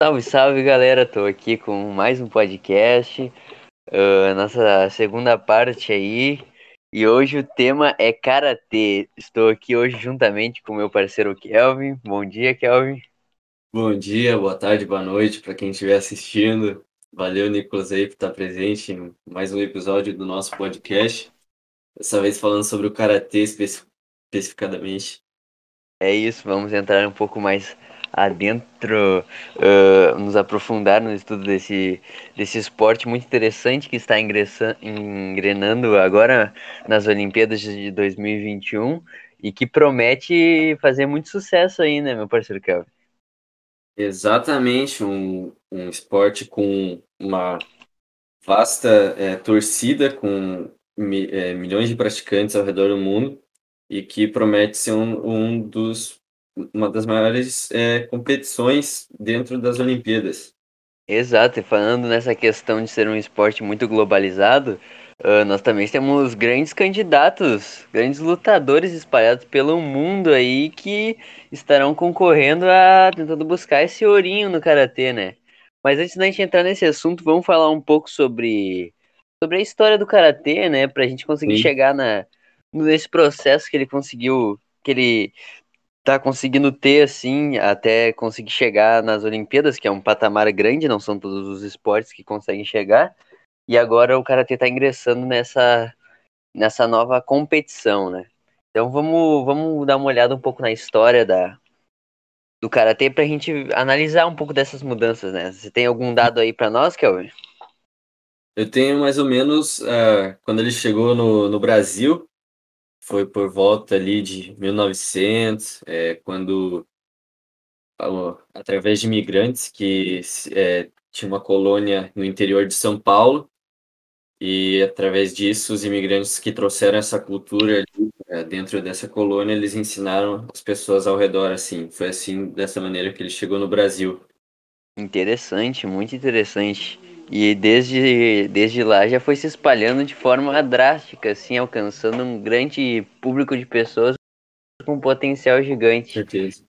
Salve, salve galera, tô aqui com mais um podcast, uh, nossa segunda parte aí, e hoje o tema é Karatê. Estou aqui hoje juntamente com meu parceiro Kelvin. Bom dia, Kelvin. Bom dia, boa tarde, boa noite para quem estiver assistindo. Valeu, Nicolas, aí, por estar presente em mais um episódio do nosso podcast. Dessa vez falando sobre o Karatê especificadamente. É isso, vamos entrar um pouco mais adentro, uh, nos aprofundar no estudo desse, desse esporte muito interessante que está engrenando agora nas Olimpíadas de 2021 e que promete fazer muito sucesso aí, né, meu parceiro Kelvin? Exatamente, um, um esporte com uma vasta é, torcida, com mi, é, milhões de praticantes ao redor do mundo e que promete ser um, um dos uma das maiores é, competições dentro das Olimpíadas. Exato, e falando nessa questão de ser um esporte muito globalizado, uh, nós também temos grandes candidatos, grandes lutadores espalhados pelo mundo aí que estarão concorrendo a tentando buscar esse ourinho no karatê, né? Mas antes da gente entrar nesse assunto, vamos falar um pouco sobre sobre a história do karatê, né, pra gente conseguir Sim. chegar na nesse processo que ele conseguiu, que ele tá conseguindo ter, assim, até conseguir chegar nas Olimpíadas, que é um patamar grande, não são todos os esportes que conseguem chegar. E agora o Karatê tá ingressando nessa, nessa nova competição, né? Então vamos, vamos dar uma olhada um pouco na história da, do Karatê pra gente analisar um pouco dessas mudanças, né? Você tem algum dado aí para nós, Kelvin? Eu tenho mais ou menos, uh, quando ele chegou no, no Brasil, foi por volta ali de 1900, é, quando, através de imigrantes que é, tinha uma colônia no interior de São Paulo, e através disso, os imigrantes que trouxeram essa cultura ali, é, dentro dessa colônia, eles ensinaram as pessoas ao redor, assim. Foi assim, dessa maneira que ele chegou no Brasil. Interessante, muito interessante. E desde, desde lá já foi se espalhando de forma drástica, assim, alcançando um grande público de pessoas com potencial gigante. Certeza.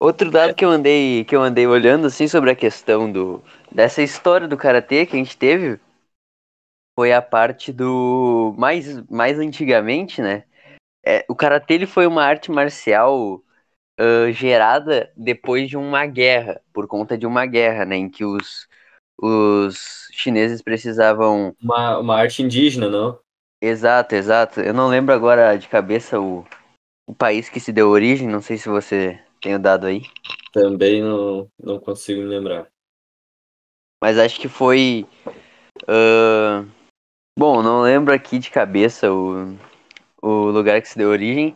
Outro dado que eu andei que eu andei olhando assim sobre a questão do dessa história do karatê que a gente teve foi a parte do mais mais antigamente, né? É, o karatê ele foi uma arte marcial uh, gerada depois de uma guerra, por conta de uma guerra, né, em que os os chineses precisavam. Uma, uma arte indígena, não? Exato, exato. Eu não lembro agora de cabeça o, o país que se deu origem, não sei se você tem o dado aí. Também não, não consigo me lembrar. Mas acho que foi. Uh... Bom, não lembro aqui de cabeça o, o lugar que se deu origem,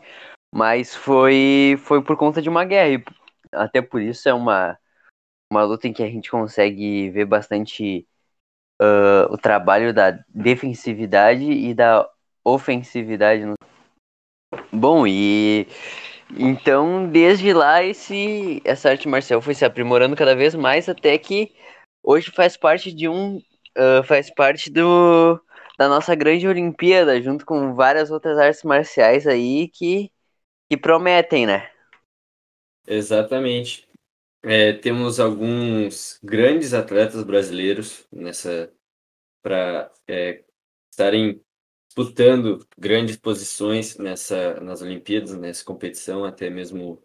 mas foi, foi por conta de uma guerra. E até por isso é uma, uma luta em que a gente consegue ver bastante uh, o trabalho da defensividade e da ofensividade. No... Bom, e então desde lá esse essa arte marcial foi se aprimorando cada vez mais até que hoje faz parte de um uh, faz parte do da nossa grande Olimpíada junto com várias outras artes marciais aí que que prometem, né? Exatamente. É, temos alguns grandes atletas brasileiros nessa para é, estarem disputando grandes posições nessa nas Olimpíadas, nessa competição, até mesmo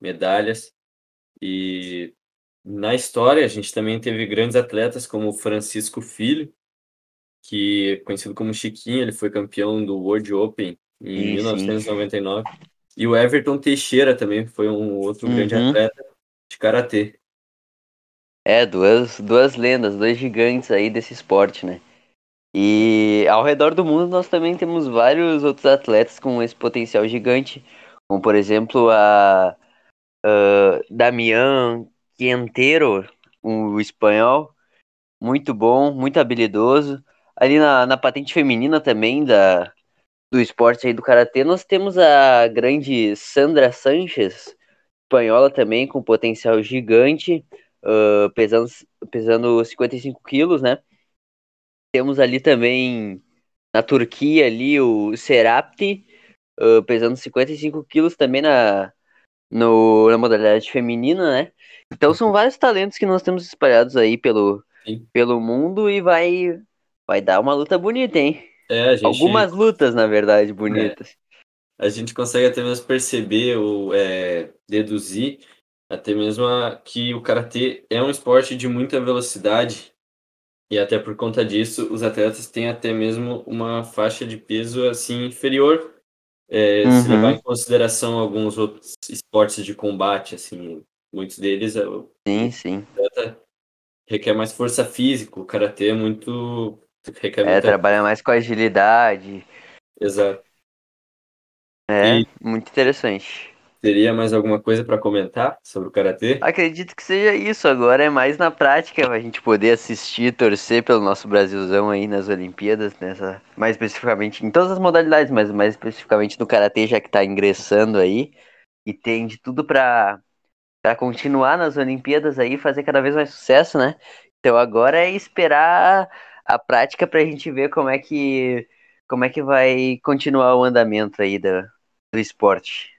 medalhas. E na história a gente também teve grandes atletas como Francisco Filho, que é conhecido como Chiquinho, ele foi campeão do World Open em sim, 1999. Sim. E o Everton Teixeira também foi um outro uhum. grande atleta de karatê. É, duas, duas lendas, dois gigantes aí desse esporte, né? E ao redor do mundo nós também temos vários outros atletas com esse potencial gigante, como por exemplo a uh, Damián Quintero, o espanhol, muito bom, muito habilidoso. Ali na, na patente feminina também da, do esporte aí do karatê, nós temos a grande Sandra Sanches, espanhola também, com potencial gigante, uh, pesando, pesando 55 quilos, né? Temos ali também na Turquia ali o Serapti, uh, pesando 55 quilos também na, no, na modalidade feminina, né? Então são vários talentos que nós temos espalhados aí pelo, pelo mundo e vai, vai dar uma luta bonita, hein? É, gente... Algumas lutas, na verdade, bonitas. A gente consegue até mesmo perceber ou é, deduzir até mesmo a, que o karatê é um esporte de muita velocidade e até por conta disso os atletas têm até mesmo uma faixa de peso assim inferior é, uhum. se levar em consideração alguns outros esportes de combate assim muitos deles é sim sim. requer mais força física o karatê é muito requer é muita... trabalha mais com agilidade. Exato é e... muito interessante Teria mais alguma coisa para comentar sobre o karatê? Acredito que seja isso. Agora é mais na prática a gente poder assistir, torcer pelo nosso Brasilzão aí nas Olimpíadas, nessa mais especificamente em todas as modalidades, mas mais especificamente no karatê já que está ingressando aí e tem de tudo para para continuar nas Olimpíadas aí, fazer cada vez mais sucesso, né? Então agora é esperar a prática para a gente ver como é que como é que vai continuar o andamento aí do, do esporte.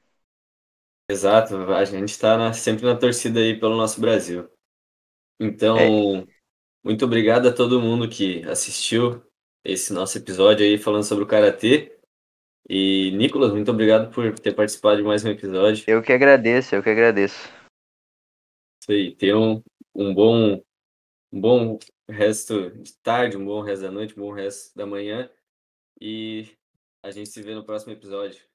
Exato, a gente está sempre na torcida aí pelo nosso Brasil. Então, é. muito obrigado a todo mundo que assistiu esse nosso episódio aí falando sobre o Karatê. E, Nicolas, muito obrigado por ter participado de mais um episódio. Eu que agradeço, eu que agradeço. Isso aí, tenham um, um bom, um bom resto de tarde, um bom resto da noite, um bom resto da manhã. E a gente se vê no próximo episódio.